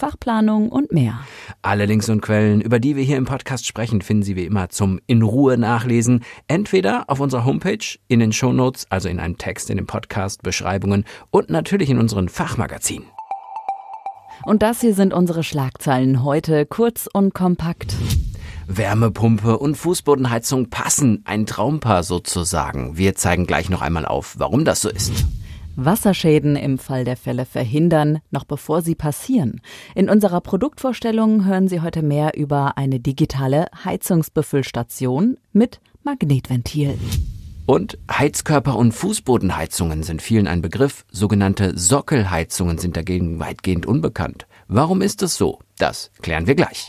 Fachplanung und mehr. Alle Links und Quellen, über die wir hier im Podcast sprechen, finden Sie wie immer zum in Ruhe nachlesen, entweder auf unserer Homepage, in den Shownotes, also in einem Text in den Podcast, Beschreibungen und natürlich in unseren Fachmagazinen. Und das hier sind unsere Schlagzeilen heute, kurz und kompakt. Wärmepumpe und Fußbodenheizung passen, ein Traumpaar sozusagen. Wir zeigen gleich noch einmal auf, warum das so ist. Wasserschäden im Fall der Fälle verhindern, noch bevor sie passieren. In unserer Produktvorstellung hören Sie heute mehr über eine digitale Heizungsbefüllstation mit Magnetventil. Und Heizkörper und Fußbodenheizungen sind vielen ein Begriff. Sogenannte Sockelheizungen sind dagegen weitgehend unbekannt. Warum ist es so? Das klären wir gleich.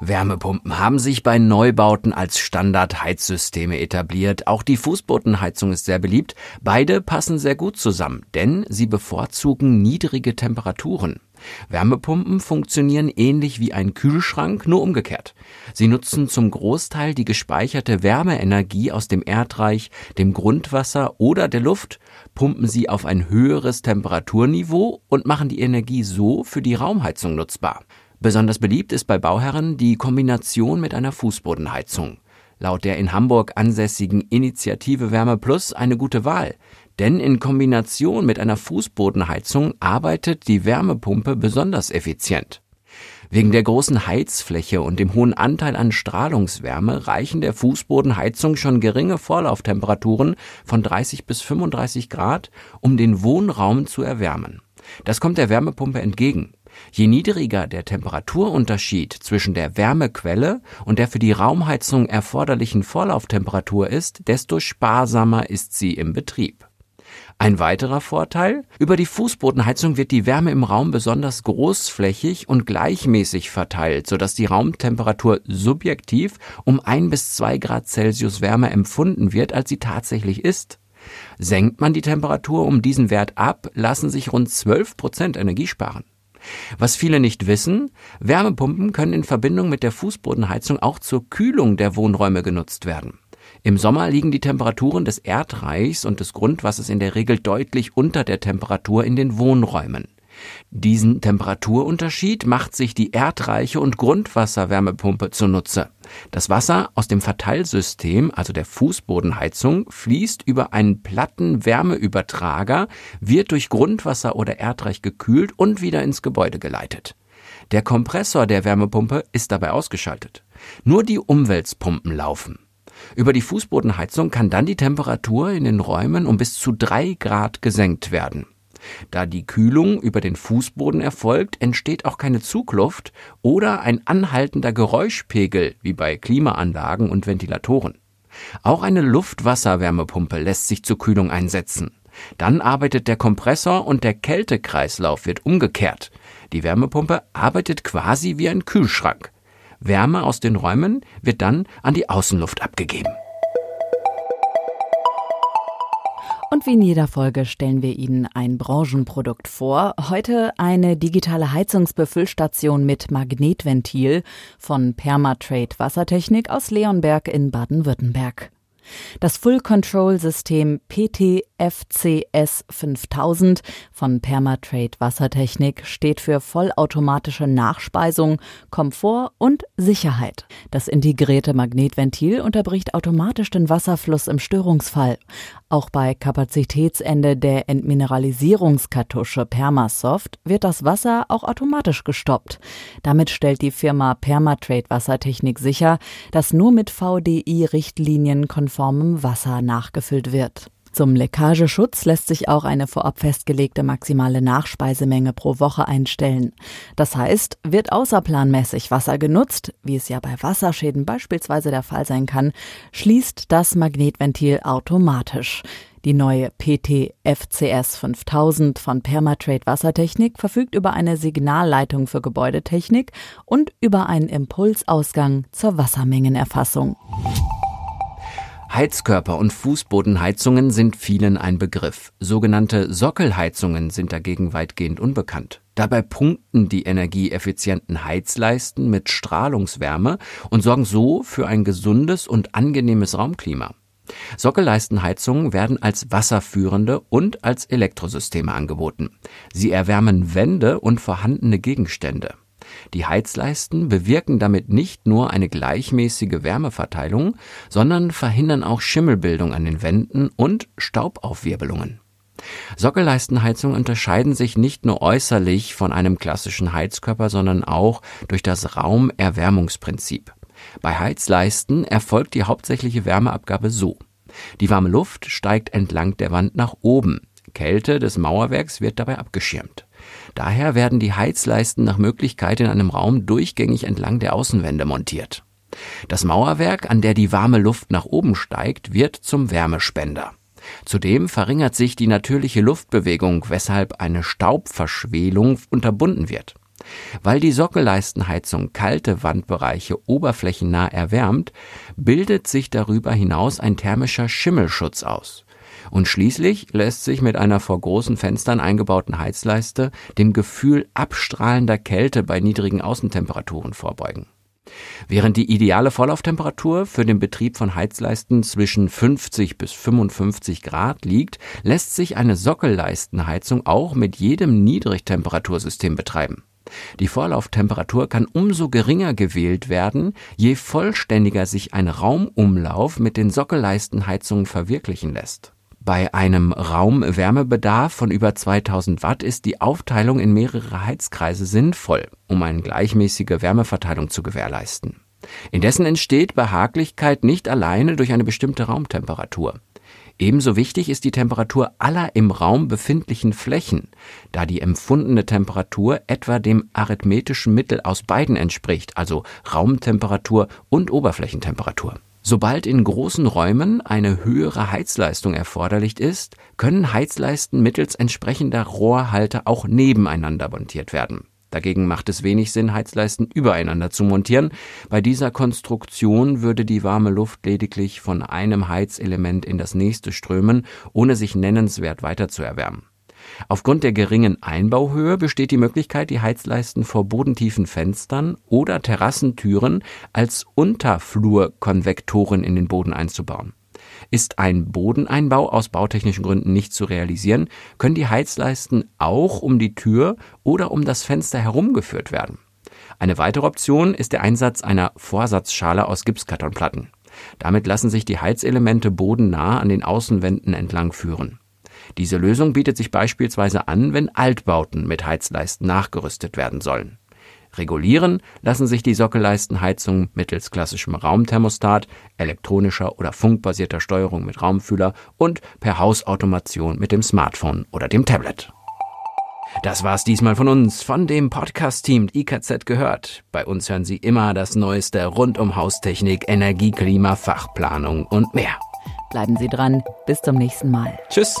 Wärmepumpen haben sich bei Neubauten als Standardheizsysteme etabliert. Auch die Fußbodenheizung ist sehr beliebt. Beide passen sehr gut zusammen, denn sie bevorzugen niedrige Temperaturen. Wärmepumpen funktionieren ähnlich wie ein Kühlschrank, nur umgekehrt. Sie nutzen zum Großteil die gespeicherte Wärmeenergie aus dem Erdreich, dem Grundwasser oder der Luft, pumpen sie auf ein höheres Temperaturniveau und machen die Energie so für die Raumheizung nutzbar. Besonders beliebt ist bei Bauherren die Kombination mit einer Fußbodenheizung. Laut der in Hamburg ansässigen Initiative Wärme Plus eine gute Wahl, denn in Kombination mit einer Fußbodenheizung arbeitet die Wärmepumpe besonders effizient. Wegen der großen Heizfläche und dem hohen Anteil an Strahlungswärme reichen der Fußbodenheizung schon geringe Vorlauftemperaturen von 30 bis 35 Grad, um den Wohnraum zu erwärmen. Das kommt der Wärmepumpe entgegen. Je niedriger der Temperaturunterschied zwischen der Wärmequelle und der für die Raumheizung erforderlichen Vorlauftemperatur ist, desto sparsamer ist sie im Betrieb. Ein weiterer Vorteil, über die Fußbodenheizung wird die Wärme im Raum besonders großflächig und gleichmäßig verteilt, sodass die Raumtemperatur subjektiv um ein bis zwei Grad Celsius wärmer empfunden wird, als sie tatsächlich ist. Senkt man die Temperatur um diesen Wert ab, lassen sich rund 12 Prozent Energie sparen. Was viele nicht wissen, Wärmepumpen können in Verbindung mit der Fußbodenheizung auch zur Kühlung der Wohnräume genutzt werden. Im Sommer liegen die Temperaturen des Erdreichs und des Grundwassers in der Regel deutlich unter der Temperatur in den Wohnräumen. Diesen Temperaturunterschied macht sich die erdreiche und Grundwasserwärmepumpe zunutze. Das Wasser aus dem Verteilsystem, also der Fußbodenheizung, fließt über einen platten Wärmeübertrager, wird durch Grundwasser oder Erdreich gekühlt und wieder ins Gebäude geleitet. Der Kompressor der Wärmepumpe ist dabei ausgeschaltet. Nur die Umweltpumpen laufen. Über die Fußbodenheizung kann dann die Temperatur in den Räumen um bis zu drei Grad gesenkt werden. Da die Kühlung über den Fußboden erfolgt, entsteht auch keine Zugluft oder ein anhaltender Geräuschpegel wie bei Klimaanlagen und Ventilatoren. Auch eine Luftwasserwärmepumpe lässt sich zur Kühlung einsetzen. Dann arbeitet der Kompressor und der Kältekreislauf wird umgekehrt. Die Wärmepumpe arbeitet quasi wie ein Kühlschrank. Wärme aus den Räumen wird dann an die Außenluft abgegeben. Und wie in jeder Folge stellen wir Ihnen ein Branchenprodukt vor. Heute eine digitale Heizungsbefüllstation mit Magnetventil von Permatrade Wassertechnik aus Leonberg in Baden-Württemberg. Das Full Control System PTFCS 5000 von Permatrade Wassertechnik steht für vollautomatische Nachspeisung, Komfort und Sicherheit. Das integrierte Magnetventil unterbricht automatisch den Wasserfluss im Störungsfall. Auch bei Kapazitätsende der Entmineralisierungskartusche Permasoft wird das Wasser auch automatisch gestoppt. Damit stellt die Firma Permatrade Wassertechnik sicher, dass nur mit VDI-Richtlinien konformem Wasser nachgefüllt wird. Zum Leckageschutz lässt sich auch eine vorab festgelegte maximale Nachspeisemenge pro Woche einstellen. Das heißt, wird außerplanmäßig Wasser genutzt, wie es ja bei Wasserschäden beispielsweise der Fall sein kann, schließt das Magnetventil automatisch. Die neue PT FCS 5000 von Permatrade Wassertechnik verfügt über eine Signalleitung für Gebäudetechnik und über einen Impulsausgang zur Wassermengenerfassung. Heizkörper und Fußbodenheizungen sind vielen ein Begriff. Sogenannte Sockelheizungen sind dagegen weitgehend unbekannt. Dabei punkten die energieeffizienten Heizleisten mit Strahlungswärme und sorgen so für ein gesundes und angenehmes Raumklima. Sockelleistenheizungen werden als wasserführende und als Elektrosysteme angeboten. Sie erwärmen Wände und vorhandene Gegenstände. Die Heizleisten bewirken damit nicht nur eine gleichmäßige Wärmeverteilung, sondern verhindern auch Schimmelbildung an den Wänden und Staubaufwirbelungen. Sockelleistenheizungen unterscheiden sich nicht nur äußerlich von einem klassischen Heizkörper, sondern auch durch das Raumerwärmungsprinzip. Bei Heizleisten erfolgt die hauptsächliche Wärmeabgabe so. Die warme Luft steigt entlang der Wand nach oben. Kälte des Mauerwerks wird dabei abgeschirmt. Daher werden die Heizleisten nach Möglichkeit in einem Raum durchgängig entlang der Außenwände montiert. Das Mauerwerk, an der die warme Luft nach oben steigt, wird zum Wärmespender. Zudem verringert sich die natürliche Luftbewegung, weshalb eine Staubverschwelung unterbunden wird. Weil die Sockelleistenheizung kalte Wandbereiche oberflächennah erwärmt, bildet sich darüber hinaus ein thermischer Schimmelschutz aus. Und schließlich lässt sich mit einer vor großen Fenstern eingebauten Heizleiste dem Gefühl abstrahlender Kälte bei niedrigen Außentemperaturen vorbeugen. Während die ideale Vorlauftemperatur für den Betrieb von Heizleisten zwischen 50 bis 55 Grad liegt, lässt sich eine Sockelleistenheizung auch mit jedem Niedrigtemperatursystem betreiben. Die Vorlauftemperatur kann umso geringer gewählt werden, je vollständiger sich ein Raumumlauf mit den Sockelleistenheizungen verwirklichen lässt. Bei einem Raumwärmebedarf von über 2000 Watt ist die Aufteilung in mehrere Heizkreise sinnvoll, um eine gleichmäßige Wärmeverteilung zu gewährleisten. Indessen entsteht Behaglichkeit nicht alleine durch eine bestimmte Raumtemperatur. Ebenso wichtig ist die Temperatur aller im Raum befindlichen Flächen, da die empfundene Temperatur etwa dem arithmetischen Mittel aus beiden entspricht, also Raumtemperatur und Oberflächentemperatur. Sobald in großen Räumen eine höhere Heizleistung erforderlich ist, können Heizleisten mittels entsprechender Rohrhalter auch nebeneinander montiert werden. Dagegen macht es wenig Sinn, Heizleisten übereinander zu montieren. Bei dieser Konstruktion würde die warme Luft lediglich von einem Heizelement in das nächste strömen, ohne sich nennenswert weiter zu erwärmen. Aufgrund der geringen Einbauhöhe besteht die Möglichkeit, die Heizleisten vor bodentiefen Fenstern oder Terrassentüren als Unterflurkonvektoren in den Boden einzubauen. Ist ein Bodeneinbau aus bautechnischen Gründen nicht zu realisieren, können die Heizleisten auch um die Tür oder um das Fenster herumgeführt werden. Eine weitere Option ist der Einsatz einer Vorsatzschale aus Gipskartonplatten. Damit lassen sich die Heizelemente bodennah an den Außenwänden entlang führen. Diese Lösung bietet sich beispielsweise an, wenn Altbauten mit Heizleisten nachgerüstet werden sollen. Regulieren lassen sich die Sockelleistenheizungen mittels klassischem Raumthermostat, elektronischer oder funkbasierter Steuerung mit Raumfühler und per Hausautomation mit dem Smartphone oder dem Tablet. Das war's diesmal von uns, von dem Podcast-Team IKZ gehört. Bei uns hören Sie immer das Neueste rund um Haustechnik, Energie, Klima, Fachplanung und mehr. Bleiben Sie dran. Bis zum nächsten Mal. Tschüss.